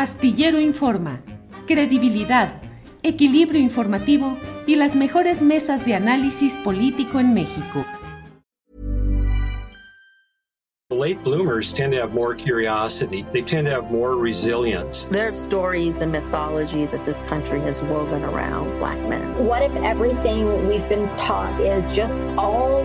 Astillero Informa, credibilidad, equilibrio informativo y las mejores mesas de análisis político en México. Late bloomers tend to have more curiosity. They tend to have more resilience. There's stories and mythology that this country has woven around black men. What if everything we've been taught is just all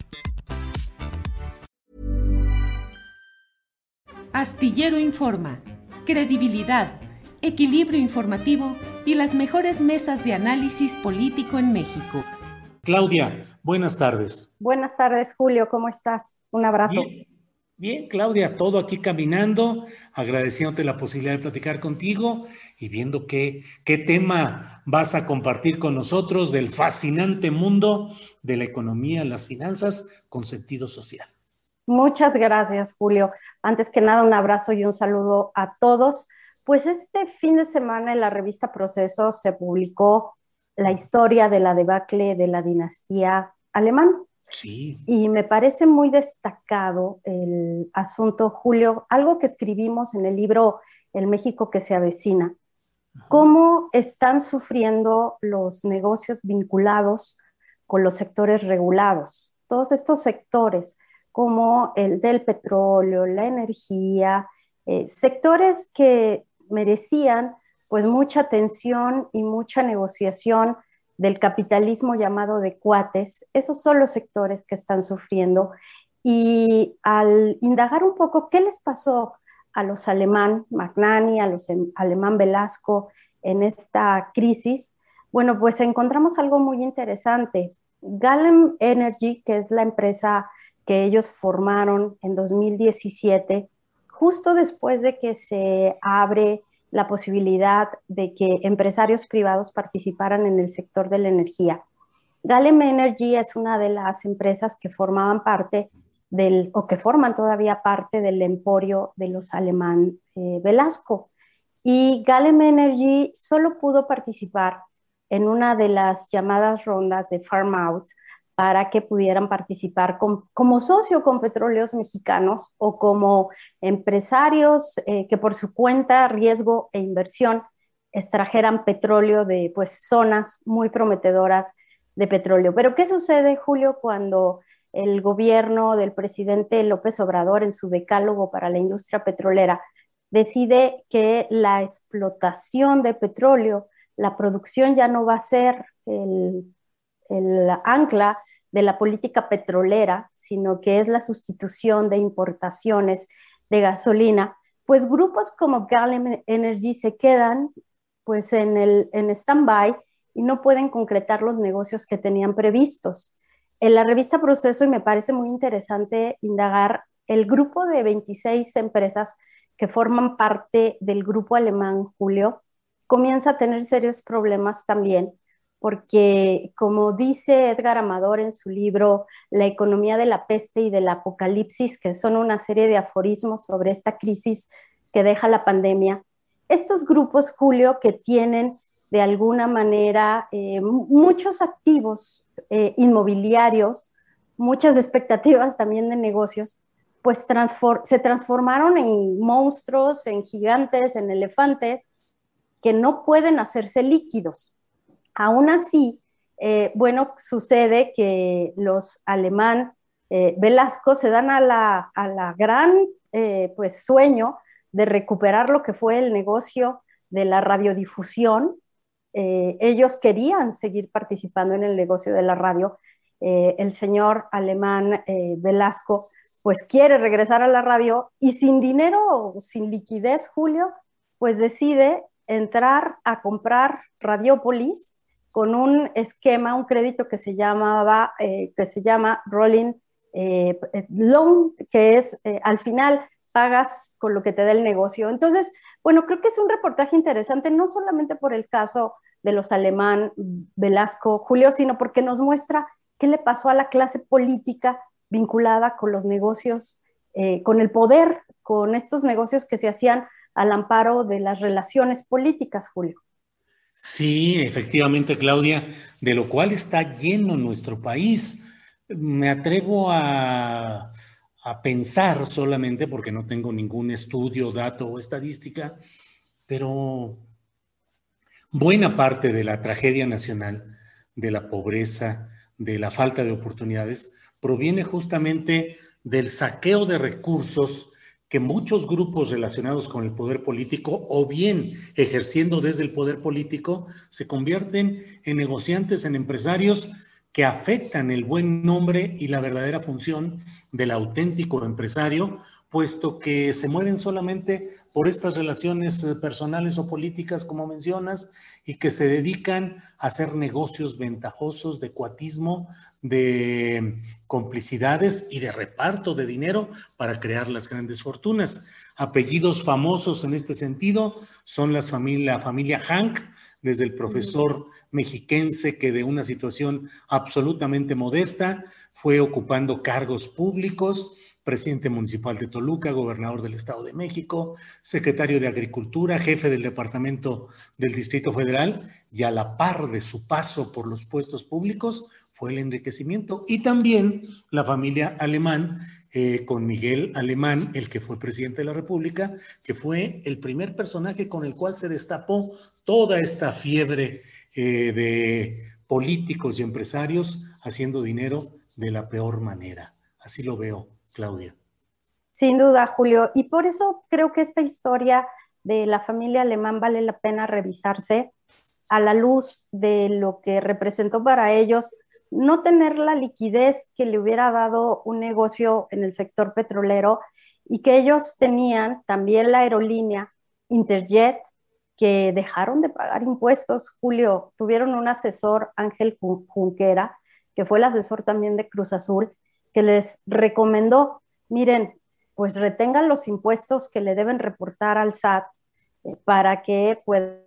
Astillero Informa, credibilidad, equilibrio informativo y las mejores mesas de análisis político en México. Claudia, buenas tardes. Buenas tardes, Julio, ¿cómo estás? Un abrazo. Bien, bien, Claudia, todo aquí caminando, agradeciéndote la posibilidad de platicar contigo y viendo qué, qué tema vas a compartir con nosotros del fascinante mundo de la economía, las finanzas con sentido social. Muchas gracias, Julio. Antes que nada, un abrazo y un saludo a todos. Pues este fin de semana en la revista Proceso se publicó la historia de la debacle de la dinastía alemán. Sí. Y me parece muy destacado el asunto, Julio, algo que escribimos en el libro El México que se avecina, cómo están sufriendo los negocios vinculados con los sectores regulados. Todos estos sectores como el del petróleo, la energía, eh, sectores que merecían pues mucha atención y mucha negociación del capitalismo llamado de cuates. Esos son los sectores que están sufriendo. Y al indagar un poco qué les pasó a los alemán Magnani, a los em, alemán Velasco en esta crisis, bueno, pues encontramos algo muy interesante. Galem Energy, que es la empresa que ellos formaron en 2017, justo después de que se abre la posibilidad de que empresarios privados participaran en el sector de la energía. Galem Energy es una de las empresas que formaban parte del, o que forman todavía parte del emporio de los alemán eh, Velasco. Y Galem Energy solo pudo participar en una de las llamadas rondas de Farm Out para que pudieran participar como socio con petróleos mexicanos o como empresarios eh, que por su cuenta, riesgo e inversión extrajeran petróleo de pues, zonas muy prometedoras de petróleo. Pero ¿qué sucede, Julio, cuando el gobierno del presidente López Obrador en su decálogo para la industria petrolera decide que la explotación de petróleo, la producción ya no va a ser el el ancla de la política petrolera, sino que es la sustitución de importaciones de gasolina, pues grupos como Galem Energy se quedan pues en, el, en stand-by y no pueden concretar los negocios que tenían previstos. En la revista Proceso, y me parece muy interesante indagar, el grupo de 26 empresas que forman parte del grupo alemán Julio comienza a tener serios problemas también porque como dice Edgar Amador en su libro La economía de la peste y del apocalipsis, que son una serie de aforismos sobre esta crisis que deja la pandemia, estos grupos, Julio, que tienen de alguna manera eh, muchos activos eh, inmobiliarios, muchas expectativas también de negocios, pues se transformaron en monstruos, en gigantes, en elefantes, que no pueden hacerse líquidos Aún así, eh, bueno, sucede que los alemán eh, Velasco se dan a la, gran eh, pues, sueño de recuperar lo que fue el negocio de la radiodifusión. ellos querían seguir participando en el negocio de la radio. el señor alemán Velasco pues quiere regresar a la radio y sin dinero, sin liquidez, Julio, pues decide entrar a comprar Radiopolis con un esquema, un crédito que se llamaba, eh, que se llama Rolling eh, Loan, que es eh, al final pagas con lo que te da el negocio. Entonces, bueno, creo que es un reportaje interesante, no solamente por el caso de los alemán, Velasco, Julio, sino porque nos muestra qué le pasó a la clase política vinculada con los negocios, con el poder, con estos negocios que se hacían al amparo de las relaciones políticas, Julio. Sí, efectivamente, Claudia, de lo cual está lleno nuestro país. Me atrevo a, pensar solamente, porque no tengo ningún estudio, dato o estadística, pero buena parte de la tragedia nacional, de la pobreza, de la falta de oportunidades, proviene justamente del saqueo de recursos que muchos grupos relacionados con el poder político o bien ejerciendo desde el poder político se convierten en negociantes, en empresarios que afectan el buen nombre y la verdadera función del auténtico empresario, puesto que se mueven solamente por estas relaciones eh, personales o políticas, como mencionas, y que se dedican a hacer negocios ventajosos de cuatismo, de complicidades y de reparto de dinero para crear las grandes fortunas. Apellidos famosos en este sentido son las familia, la familia Hank, desde el profesor mexiquense que de una situación absolutamente modesta fue ocupando cargos públicos, presidente municipal de Toluca, gobernador del Estado de México, secretario de Agricultura, jefe del Departamento del Distrito Federal, y a la par de su paso por los puestos públicos, fue el enriquecimiento. Y también la familia alemán, eh, con Miguel Alemán, el que fue presidente de la República, que fue el primer personaje con el cual se destapó toda esta fiebre eh, de políticos y empresarios haciendo dinero de la peor manera. Así lo veo, Claudia. Sin duda, Julio. Y por eso creo que esta historia de la familia alemán vale la pena revisarse a la luz de lo que representó para ellos no tener la liquidez que le hubiera dado un negocio en el sector petrolero y que ellos tenían también la aerolínea Interjet, que dejaron de pagar impuestos. Julio, tuvieron un asesor, Ángel Junquera, que fue el asesor también de Cruz Azul, que les recomendó, miren, pues retengan los impuestos que le deben reportar al SAT eh, para que puedan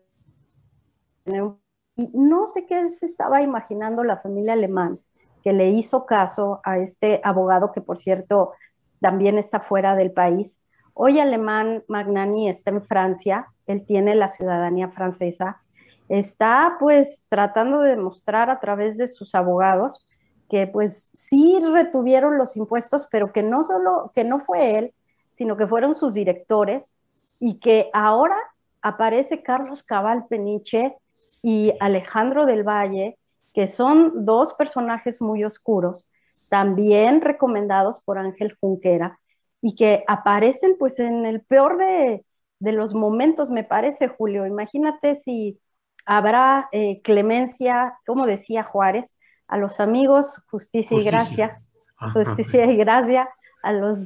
tener un y no sé qué se estaba imaginando la familia alemán que le hizo caso a este abogado que, por cierto, también está fuera del país. Hoy Alemán Magnani está en Francia, él tiene la ciudadanía francesa, está pues tratando de demostrar a través de sus abogados que pues sí retuvieron los impuestos, pero que no solo, que no fue él, sino que fueron sus directores y que ahora aparece Carlos Cabal Peniche y Alejandro del Valle, que son dos personajes muy oscuros, también recomendados por Ángel Junquera, y que aparecen pues en el peor de, los momentos, me parece, Julio. Imagínate si habrá eh, clemencia, como decía Juárez, a los amigos, justicia, y gracia, justicia y gracia, a los,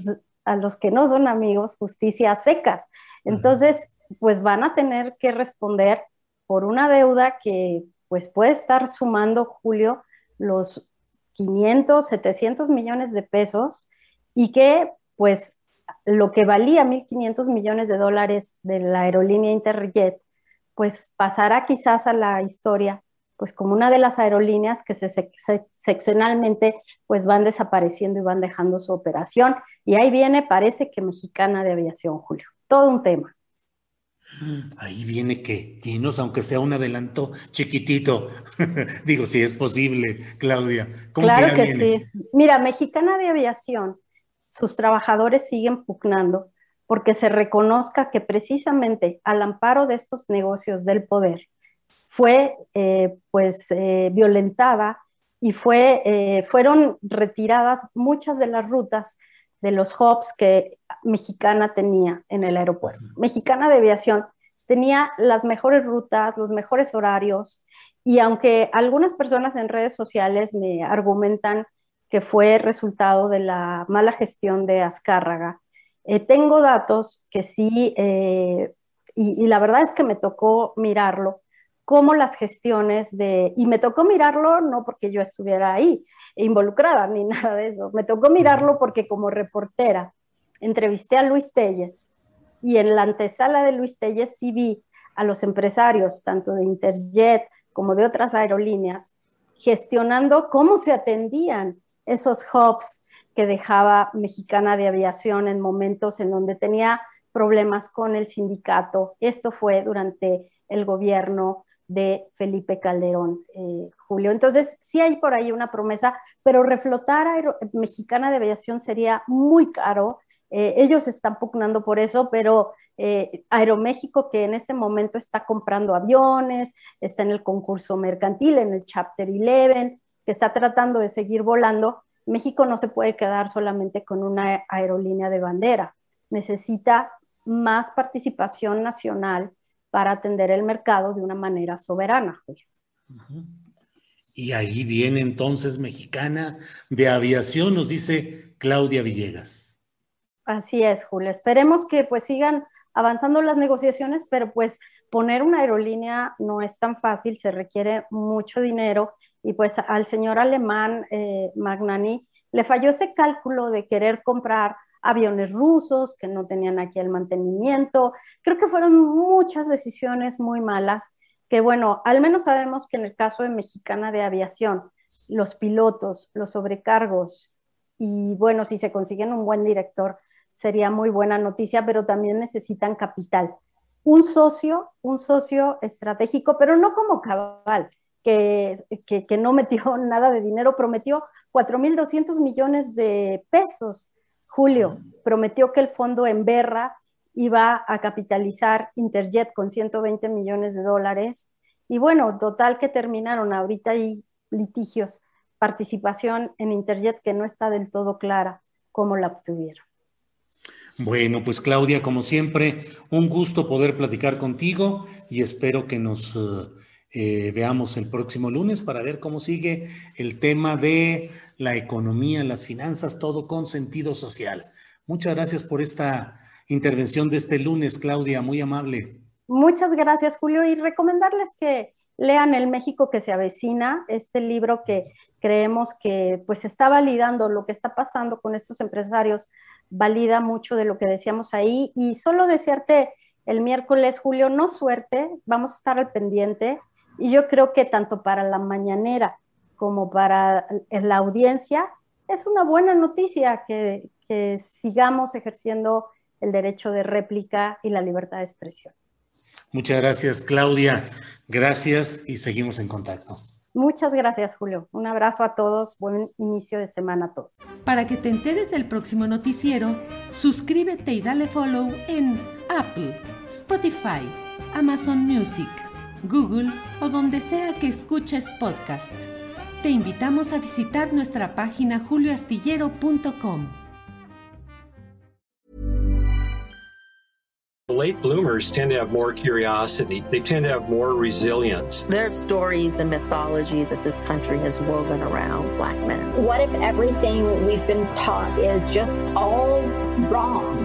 a los que no son amigos, justicia secas. Entonces, pues van a tener que responder por una deuda que pues puede estar sumando, Julio, los 500, 700 millones de pesos y que pues lo que valía 1.500 millones de dólares de la aerolínea Interjet, pues pasará quizás a la historia pues como una de las aerolíneas que se, seccionalmente pues van desapareciendo y van dejando su operación. Y ahí viene, parece que Mexicana de Aviación, Julio. Todo un tema. Ahí viene que, dinos, aunque sea un adelanto chiquitito, digo, si es posible, Claudia. claro que, sí. Mira, Mexicana de Aviación, sus trabajadores siguen pugnando porque se reconozca que precisamente al amparo de estos negocios del poder fue eh, pues eh, violentada y fue, eh, fueron retiradas muchas de las rutas de los hubs que Mexicana tenía en el aeropuerto. Mexicana de Aviación tenía las mejores rutas, los mejores horarios, y aunque algunas personas en redes sociales me argumentan que fue resultado de la mala gestión de Azcárraga. Eh, tengo datos que sí, eh, y, y, la verdad es que me tocó mirarlo, cómo las gestiones de, y me tocó mirarlo no porque yo estuviera ahí involucrada ni nada de eso, me tocó mirarlo porque como reportera entrevisté a Luis Telles y en la antesala de Luis Telles sí vi a los empresarios, tanto de Interjet como de otras aerolíneas, gestionando cómo se atendían esos hubs que dejaba Mexicana de Aviación en momentos en donde tenía problemas con el sindicato. Esto fue durante el gobierno de Felipe Calderón, eh, Julio. Entonces, sí hay por ahí una promesa, pero reflotar a Mexicana de Aviación sería muy caro. Eh, ellos están pugnando por eso, pero eh, Aeroméxico, que en este momento está comprando aviones, está en el concurso mercantil, en el Chapter 11, que está tratando de seguir volando, México no se puede quedar solamente con una aerolínea de bandera. Necesita más participación nacional para atender el mercado de una manera soberana. Y ahí viene entonces Mexicana de Aviación, nos dice Claudia Villegas. Así es, Julio. Esperemos que pues sigan avanzando las negociaciones, pero pues poner una aerolínea no es tan fácil, se requiere mucho dinero y pues al señor alemán eh, Magnani le falló ese cálculo de querer comprar aviones rusos que no tenían aquí el mantenimiento. Creo que fueron muchas decisiones muy malas que, bueno, al menos sabemos que en el caso de Mexicana de Aviación, los pilotos, los sobrecargos y, bueno, si se consiguen un buen director, sería muy buena noticia, pero también necesitan capital. Un socio, un socio estratégico, pero no como cabal, que, que, que no metió nada de dinero, prometió 4.200 millones de pesos Julio prometió que el fondo en Berra iba a capitalizar Interjet con 120 millones de dólares. Y bueno, total que terminaron ahorita hay litigios, participación en Interjet que no está del todo clara cómo la obtuvieron. Bueno, pues Claudia, como siempre, un gusto poder platicar contigo y espero que nos uh, eh, veamos el próximo lunes para ver cómo sigue el tema de la economía, las finanzas, todo con sentido social. Muchas gracias por esta intervención de este lunes, Claudia, muy amable. Muchas gracias, Julio, y recomendarles que lean El México que se avecina, este libro que creemos que pues está validando lo que está pasando con estos empresarios, valida mucho de lo que decíamos ahí y solo desearte el miércoles, Julio, no suerte, vamos a estar al pendiente y yo creo que tanto para la mañanera como para la audiencia es una buena noticia que, que sigamos ejerciendo el derecho de réplica y la libertad de expresión. Muchas gracias, Claudia. Gracias y seguimos en contacto. Muchas gracias, Julio. Un abrazo a todos. Buen inicio de semana a todos. Para que te enteres del próximo noticiero, suscríbete y dale follow en Apple, Spotify, Amazon Music Google o donde sea que escuches podcast. Te invitamos a visitar nuestra página julioastillero.com. Late bloomers tend to have more curiosity. They tend to have more resilience. There's stories and mythology that this country has woven around black men. What if everything we've been taught is just all wrong?